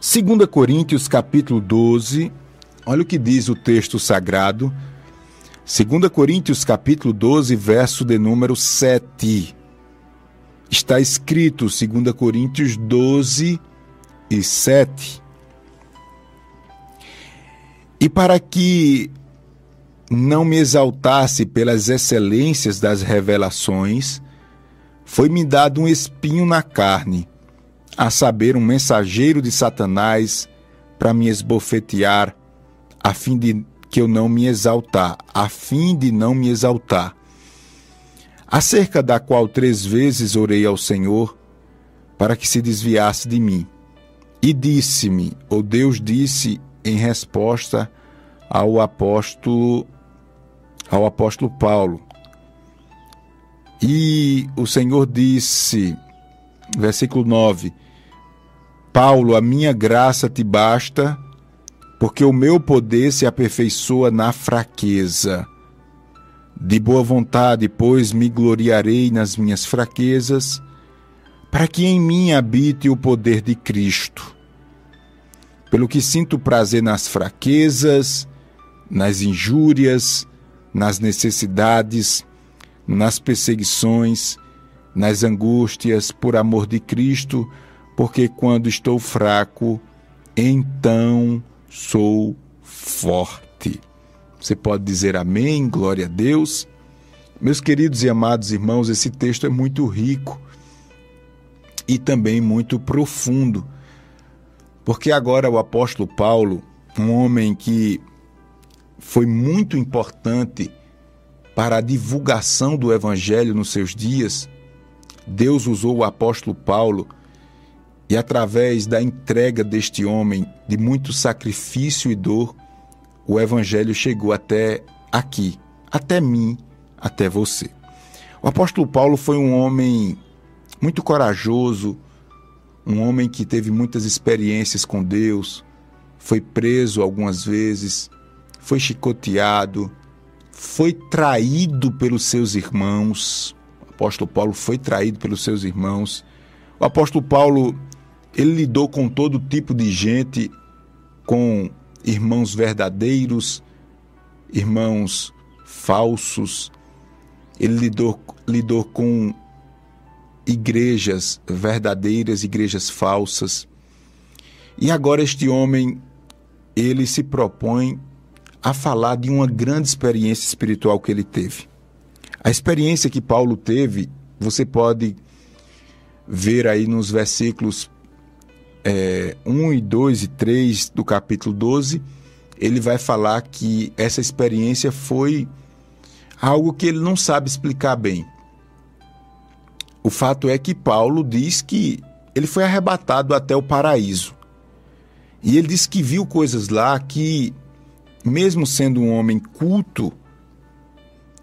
2 Coríntios capítulo 12, olha o que diz o texto sagrado. 2 Coríntios capítulo 12, verso de número 7. Está escrito 2 Coríntios 12 e 7. E para que não me exaltasse pelas excelências das revelações, foi-me dado um espinho na carne, a saber, um mensageiro de Satanás para me esbofetear, a fim de que eu não me exaltar, a fim de não me exaltar. Acerca da qual três vezes orei ao Senhor para que se desviasse de mim. E disse-me, ou Deus disse em resposta ao apóstolo ao apóstolo Paulo. E o Senhor disse, versículo 9: Paulo, a minha graça te basta, porque o meu poder se aperfeiçoa na fraqueza. De boa vontade, pois, me gloriarei nas minhas fraquezas, para que em mim habite o poder de Cristo. Pelo que sinto prazer nas fraquezas, nas injúrias, nas necessidades, nas perseguições, nas angústias por amor de Cristo, porque quando estou fraco, então sou forte. Você pode dizer amém, glória a Deus. Meus queridos e amados irmãos, esse texto é muito rico e também muito profundo, porque agora o apóstolo Paulo, um homem que foi muito importante para a divulgação do Evangelho nos seus dias, Deus usou o apóstolo Paulo e, através da entrega deste homem, de muito sacrifício e dor, o Evangelho chegou até aqui, até mim, até você. O apóstolo Paulo foi um homem muito corajoso, um homem que teve muitas experiências com Deus, foi preso algumas vezes, foi chicoteado, foi traído pelos seus irmãos. Apóstolo Paulo foi traído pelos seus irmãos. O apóstolo Paulo, ele lidou com todo tipo de gente, com irmãos verdadeiros, irmãos falsos. Ele lidou, lidou com igrejas verdadeiras, igrejas falsas. E agora este homem, ele se propõe a falar de uma grande experiência espiritual que ele teve. A experiência que Paulo teve, você pode ver aí nos versículos é, 1 e 2 e 3 do capítulo 12, ele vai falar que essa experiência foi algo que ele não sabe explicar bem. O fato é que Paulo diz que ele foi arrebatado até o paraíso. E ele diz que viu coisas lá que mesmo sendo um homem culto,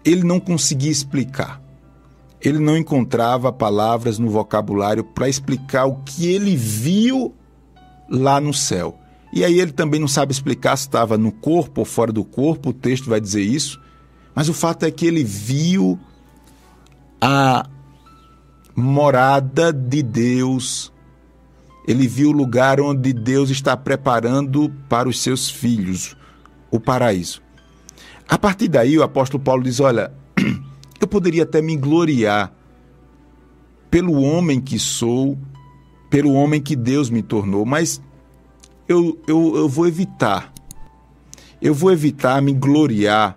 ele não conseguia explicar. Ele não encontrava palavras no vocabulário para explicar o que ele viu lá no céu. E aí ele também não sabe explicar se estava no corpo ou fora do corpo, o texto vai dizer isso. Mas o fato é que ele viu a morada de Deus. Ele viu o lugar onde Deus está preparando para os seus filhos, o paraíso. A partir daí, o apóstolo Paulo diz: Olha, eu poderia até me gloriar pelo homem que sou, pelo homem que Deus me tornou, mas eu, eu, eu vou evitar. Eu vou evitar me gloriar,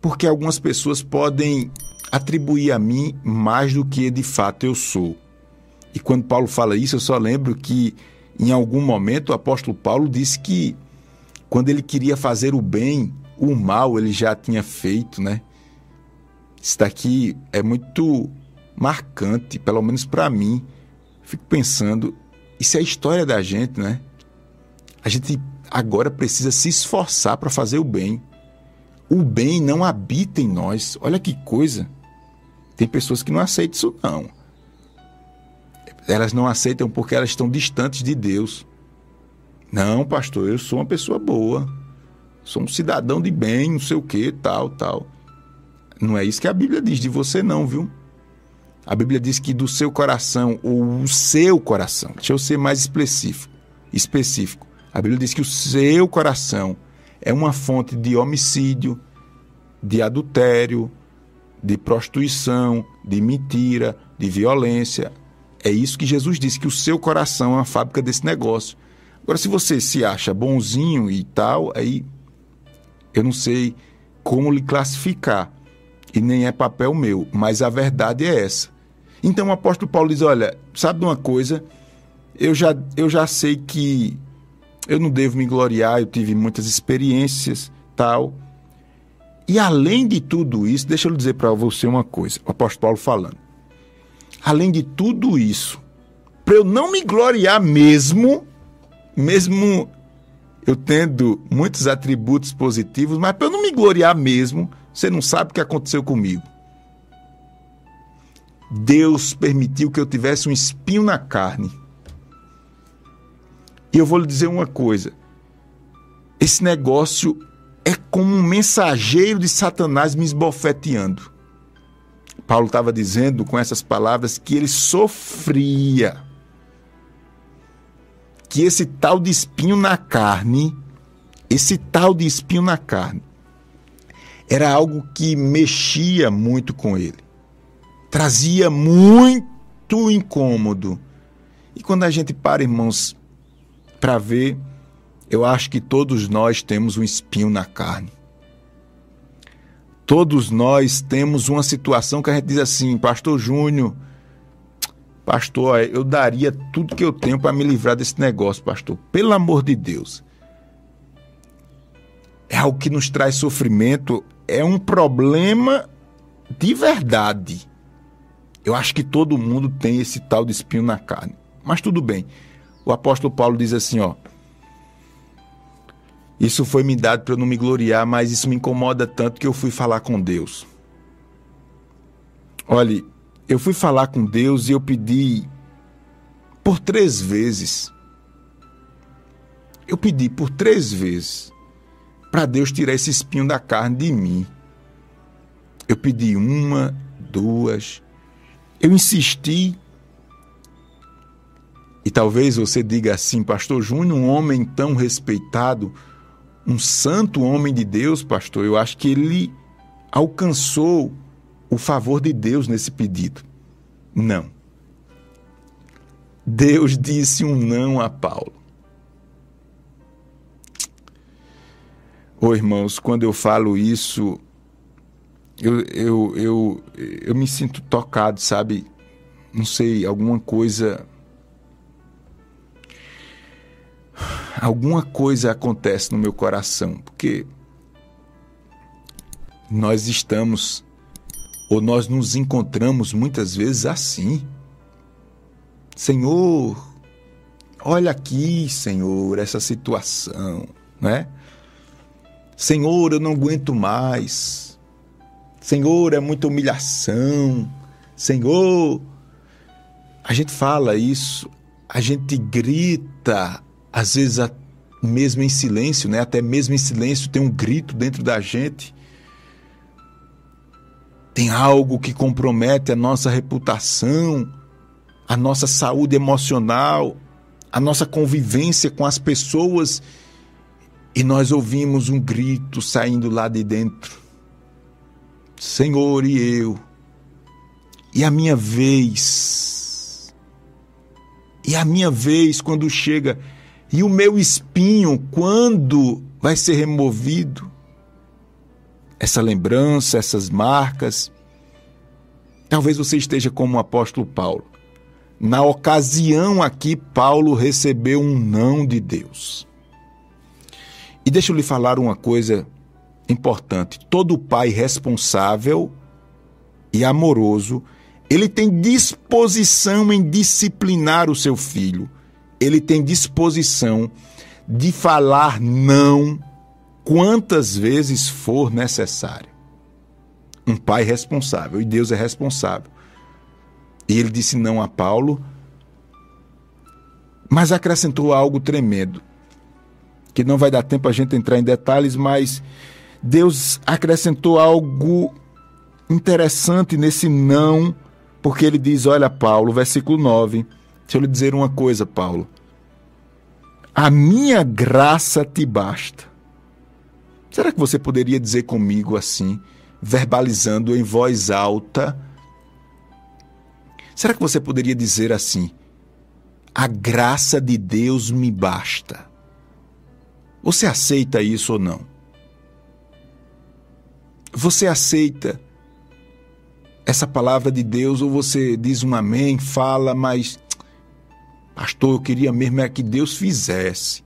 porque algumas pessoas podem atribuir a mim mais do que de fato eu sou. E quando Paulo fala isso, eu só lembro que em algum momento o apóstolo Paulo disse que quando ele queria fazer o bem, o mal ele já tinha feito, né? Isso daqui é muito marcante, pelo menos para mim. Fico pensando, isso é a história da gente, né? A gente agora precisa se esforçar para fazer o bem. O bem não habita em nós. Olha que coisa. Tem pessoas que não aceitam isso não. Elas não aceitam porque elas estão distantes de Deus. Não, pastor, eu sou uma pessoa boa. Sou um cidadão de bem, não sei o que, tal, tal. Não é isso que a Bíblia diz de você, não, viu? A Bíblia diz que do seu coração, ou o seu coração, deixa eu ser mais específico. específico. A Bíblia diz que o seu coração é uma fonte de homicídio, de adultério, de prostituição, de mentira, de violência. É isso que Jesus disse, que o seu coração é uma fábrica desse negócio. Agora, se você se acha bonzinho e tal, aí eu não sei como lhe classificar. E nem é papel meu, mas a verdade é essa. Então o apóstolo Paulo diz: olha, sabe de uma coisa? Eu já, eu já sei que eu não devo me gloriar, eu tive muitas experiências, tal. E além de tudo isso, deixa eu dizer para você uma coisa, o apóstolo Paulo falando. Além de tudo isso, para eu não me gloriar mesmo, mesmo eu tendo muitos atributos positivos, mas para eu não me gloriar mesmo, você não sabe o que aconteceu comigo. Deus permitiu que eu tivesse um espinho na carne. E eu vou lhe dizer uma coisa: esse negócio é como um mensageiro de Satanás me esbofeteando. Paulo estava dizendo com essas palavras que ele sofria. Que esse tal de espinho na carne, esse tal de espinho na carne, era algo que mexia muito com ele. Trazia muito incômodo. E quando a gente para, irmãos, para ver eu acho que todos nós temos um espinho na carne. Todos nós temos uma situação que a gente diz assim, Pastor Júnior, Pastor, eu daria tudo que eu tenho para me livrar desse negócio, Pastor. Pelo amor de Deus. É algo que nos traz sofrimento, é um problema de verdade. Eu acho que todo mundo tem esse tal de espinho na carne. Mas tudo bem. O apóstolo Paulo diz assim, ó: isso foi me dado para eu não me gloriar, mas isso me incomoda tanto que eu fui falar com Deus. Olhe, eu fui falar com Deus e eu pedi por três vezes. Eu pedi por três vezes para Deus tirar esse espinho da carne de mim. Eu pedi uma, duas. Eu insisti. E talvez você diga assim, Pastor Júnior, um homem tão respeitado um santo homem de Deus, pastor, eu acho que ele alcançou o favor de Deus nesse pedido. Não. Deus disse um não a Paulo. Oh, irmãos, quando eu falo isso, eu, eu, eu, eu me sinto tocado, sabe? Não sei, alguma coisa alguma coisa acontece no meu coração, porque nós estamos ou nós nos encontramos muitas vezes assim. Senhor, olha aqui, Senhor, essa situação, né? Senhor, eu não aguento mais. Senhor, é muita humilhação. Senhor, a gente fala isso, a gente grita, às vezes mesmo em silêncio, né? Até mesmo em silêncio tem um grito dentro da gente. Tem algo que compromete a nossa reputação, a nossa saúde emocional, a nossa convivência com as pessoas e nós ouvimos um grito saindo lá de dentro. Senhor, e eu? E a minha vez? E a minha vez quando chega e o meu espinho, quando vai ser removido? Essa lembrança, essas marcas. Talvez você esteja como o apóstolo Paulo. Na ocasião aqui, Paulo recebeu um não de Deus. E deixa eu lhe falar uma coisa importante: todo pai responsável e amoroso, ele tem disposição em disciplinar o seu filho ele tem disposição de falar não quantas vezes for necessário. Um pai responsável, e Deus é responsável. E ele disse não a Paulo, mas acrescentou algo tremendo, que não vai dar tempo a gente entrar em detalhes, mas Deus acrescentou algo interessante nesse não, porque ele diz: Olha, Paulo, versículo 9 Deixa eu lhe dizer uma coisa, Paulo. A minha graça te basta. Será que você poderia dizer comigo assim, verbalizando em voz alta? Será que você poderia dizer assim: A graça de Deus me basta? Você aceita isso ou não? Você aceita essa palavra de Deus ou você diz um amém, fala, mas pastor, eu queria mesmo é que Deus fizesse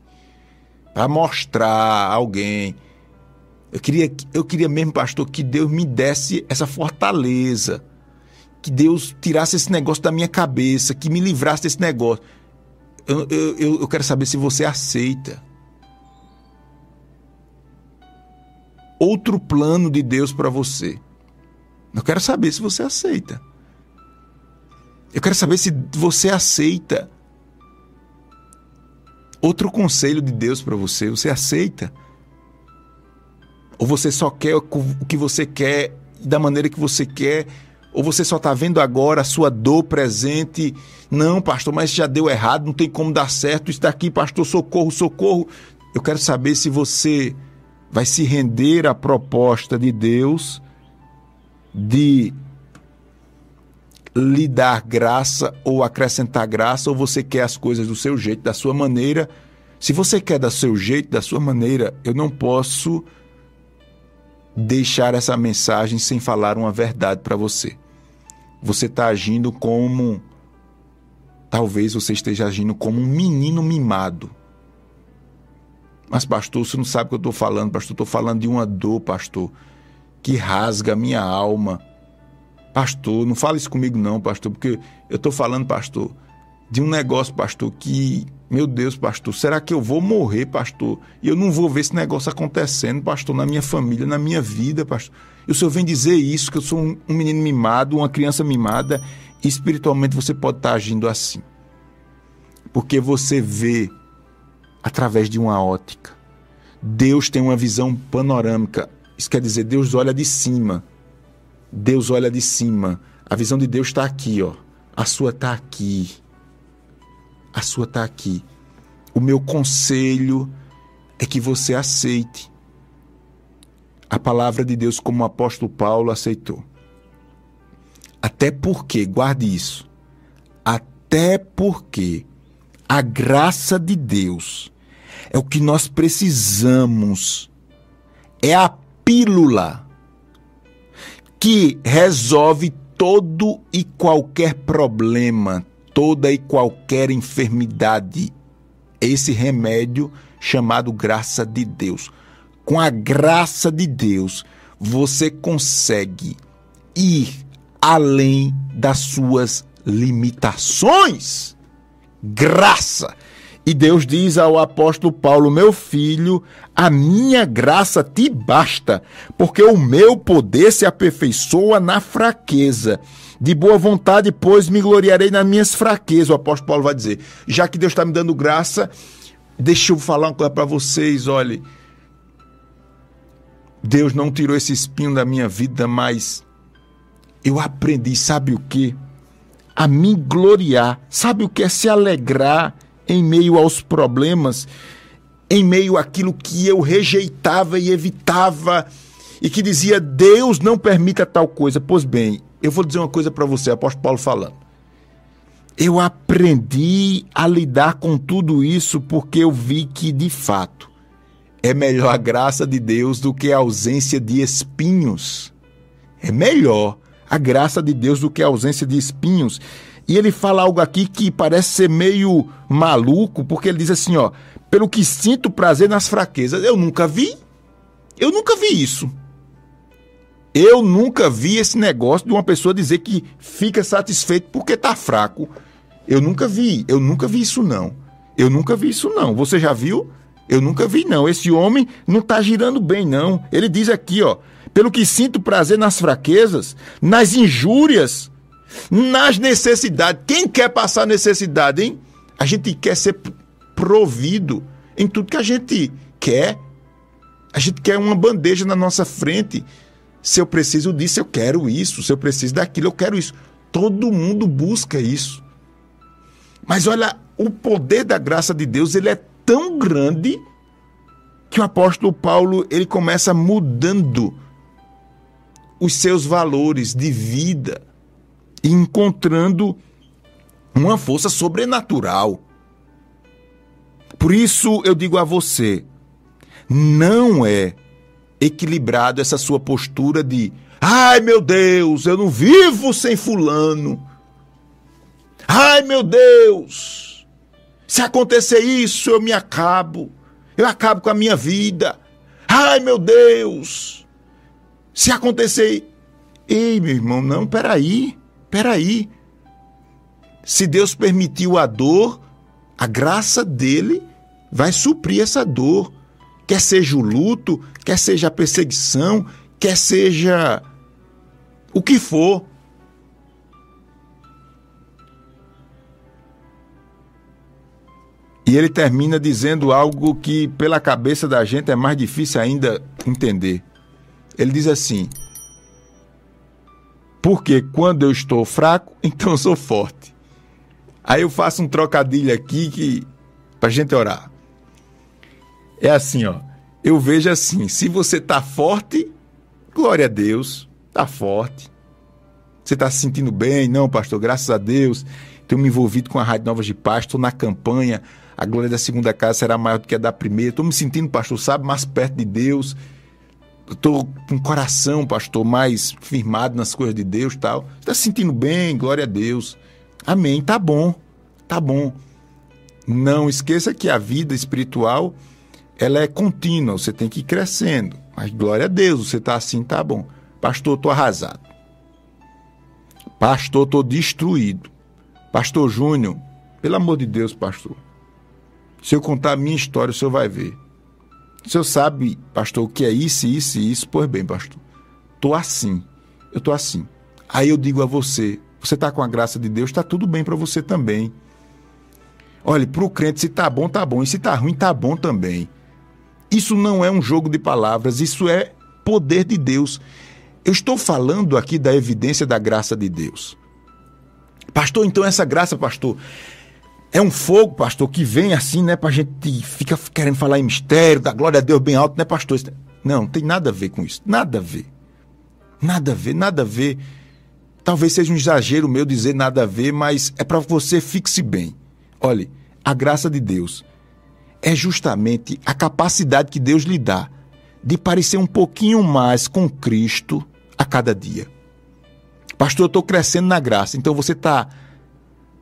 para mostrar a alguém. Eu queria, eu queria mesmo, pastor, que Deus me desse essa fortaleza, que Deus tirasse esse negócio da minha cabeça, que me livrasse desse negócio. Eu, eu, eu quero saber se você aceita. outro plano de Deus para você. Eu quero saber se você aceita. Eu quero saber se você aceita outro conselho de Deus para você. Você aceita? Ou você só quer o que você quer da maneira que você quer? Ou você só está vendo agora a sua dor presente? Não, pastor, mas já deu errado, não tem como dar certo. Está aqui, pastor, socorro, socorro. Eu quero saber se você vai se render à proposta de Deus de lhe dar graça ou acrescentar graça, ou você quer as coisas do seu jeito, da sua maneira. Se você quer do seu jeito, da sua maneira, eu não posso deixar essa mensagem sem falar uma verdade para você. Você está agindo como. Talvez você esteja agindo como um menino mimado mas, pastor, você não sabe o que eu estou falando, pastor. Estou falando de uma dor, pastor, que rasga a minha alma. Pastor, não fale isso comigo, não, pastor, porque eu estou falando, pastor, de um negócio, pastor, que, meu Deus, pastor, será que eu vou morrer, pastor? E eu não vou ver esse negócio acontecendo, pastor, na minha família, na minha vida, pastor. E o senhor vem dizer isso, que eu sou um, menino mimado, uma criança mimada, e espiritualmente você pode estar agindo assim. Porque você vê através de uma ótica. Deus tem uma visão panorâmica. Isso quer dizer, Deus olha de cima. Deus olha de cima. A visão de Deus está aqui, ó. A sua está aqui. A sua está aqui. O meu conselho é que você aceite a palavra de Deus como o apóstolo Paulo aceitou. Até porque, guarde isso, até porque a graça de Deus é o que nós precisamos. É a pílula que resolve todo e qualquer problema, toda e qualquer enfermidade. Esse remédio chamado graça de Deus. Com a graça de Deus, você consegue ir além das suas limitações. Graça. E Deus diz ao apóstolo Paulo: Meu filho, a minha graça te basta, porque o meu poder se aperfeiçoa na fraqueza. De boa vontade, pois, me gloriarei nas minhas fraquezas. O apóstolo Paulo vai dizer: Já que Deus está me dando graça, deixa eu falar uma coisa para vocês. Olhe, Deus não tirou esse espinho da minha vida, mas eu aprendi, sabe o que? A me gloriar. Sabe o que é se alegrar? em meio aos problemas, em meio àquilo que eu rejeitava e evitava e que dizia Deus não permita tal coisa. Pois bem, eu vou dizer uma coisa para você, apóstolo Paulo falando. Eu aprendi a lidar com tudo isso porque eu vi que de fato é melhor a graça de Deus do que a ausência de espinhos. É melhor a graça de Deus do que a ausência de espinhos. E ele fala algo aqui que parece ser meio maluco, porque ele diz assim, ó, pelo que sinto prazer nas fraquezas. Eu nunca vi. Eu nunca vi isso. Eu nunca vi esse negócio de uma pessoa dizer que fica satisfeito porque tá fraco. Eu nunca vi, eu nunca vi isso não. Eu nunca vi isso não. Você já viu? Eu nunca vi não. Esse homem não tá girando bem não. Ele diz aqui, ó, pelo que sinto prazer nas fraquezas, nas injúrias, nas necessidades. Quem quer passar necessidade, hein? A gente quer ser provido em tudo que a gente quer. A gente quer uma bandeja na nossa frente. Se eu preciso disso, eu quero isso. Se eu preciso daquilo, eu quero isso. Todo mundo busca isso. Mas olha, o poder da graça de Deus, ele é tão grande que o apóstolo Paulo ele começa mudando os seus valores de vida e encontrando uma força sobrenatural. Por isso eu digo a você, não é equilibrado essa sua postura de ai meu Deus, eu não vivo sem fulano. Ai meu Deus, se acontecer isso eu me acabo. Eu acabo com a minha vida. Ai meu Deus, se acontecer. Ei, meu irmão, não, peraí, peraí. Se Deus permitiu a dor, a graça dele vai suprir essa dor. Quer seja o luto, quer seja a perseguição, quer seja o que for. E ele termina dizendo algo que, pela cabeça da gente, é mais difícil ainda entender. Ele diz assim: Porque quando eu estou fraco, então eu sou forte. Aí eu faço um trocadilho aqui que pra gente orar. É assim, ó. Eu vejo assim, se você tá forte, glória a Deus, tá forte. Você tá se sentindo bem? Não, pastor, graças a Deus. Tenho me envolvido com a Rádio Novas de Paz, estou na campanha. A glória da segunda casa será maior do que a da primeira. Estou me sentindo, pastor, sabe, mais perto de Deus. Estou com o coração, pastor, mais firmado nas coisas de Deus tal. Está se sentindo bem? Glória a Deus. Amém. Tá bom. Tá bom. Não esqueça que a vida espiritual ela é contínua, você tem que ir crescendo. Mas glória a Deus, você está assim, tá bom. Pastor, estou arrasado. Pastor, estou destruído. Pastor Júnior, pelo amor de Deus, pastor. Se eu contar a minha história, o senhor vai ver. O senhor sabe, pastor, o que é isso, isso e isso? Pois bem, pastor. Estou assim. Eu estou assim. Aí eu digo a você, você está com a graça de Deus, está tudo bem para você também. Olha, para o crente, se está bom, está bom. E se está ruim, está bom também. Isso não é um jogo de palavras, isso é poder de Deus. Eu estou falando aqui da evidência da graça de Deus. Pastor, então essa graça, pastor, é um fogo, pastor, que vem assim, né, pra gente fica querendo falar em mistério, da glória a Deus bem alto, né, pastor? Não, não tem nada a ver com isso. Nada a ver. Nada a ver, nada a ver. Talvez seja um exagero meu dizer nada a ver, mas é para você fixe bem. Olhe, a graça de Deus é justamente a capacidade que Deus lhe dá de parecer um pouquinho mais com Cristo a cada dia. Pastor, eu estou crescendo na graça, então você está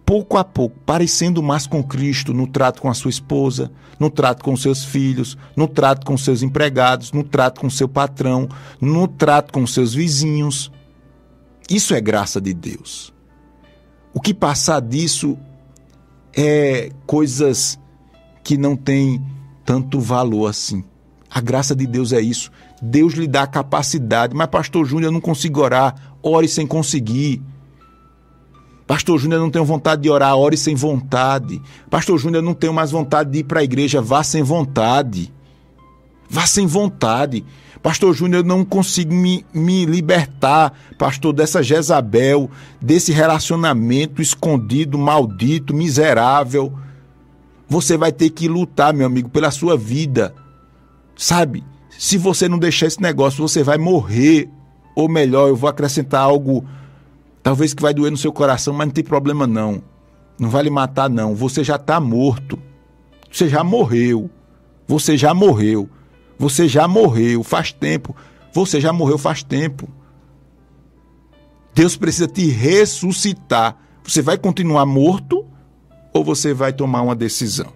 pouco a pouco parecendo mais com Cristo no trato com a sua esposa, no trato com seus filhos, no trato com seus empregados, no trato com seu patrão, no trato com seus vizinhos. Isso é graça de Deus. O que passar disso é coisas que não tem tanto valor assim. A graça de Deus é isso. Deus lhe dá a capacidade. Mas, Pastor Júnior, eu não consigo orar. Ore sem conseguir. Pastor Júnior, eu não tenho vontade de orar. Ore sem vontade. Pastor Júnior, eu não tenho mais vontade de ir para a igreja. Vá sem vontade. Vá sem vontade. Pastor Júnior, eu não consigo me, me libertar, pastor, dessa Jezabel, desse relacionamento escondido, maldito, miserável. Você vai ter que lutar, meu amigo, pela sua vida. Sabe? Se você não deixar esse negócio, você vai morrer. Ou melhor, eu vou acrescentar algo, talvez que vai doer no seu coração, mas não tem problema não. Não vai lhe matar, não. Você já está morto. Você já morreu. Você já morreu. Você já morreu faz tempo. Você já morreu faz tempo. Deus precisa te ressuscitar. Você vai continuar morto ou você vai tomar uma decisão?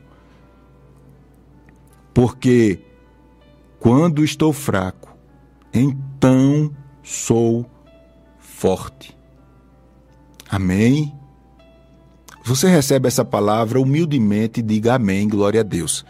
Porque quando estou fraco, então sou forte. Amém? Você recebe essa palavra humildemente e diga amém, glória a Deus.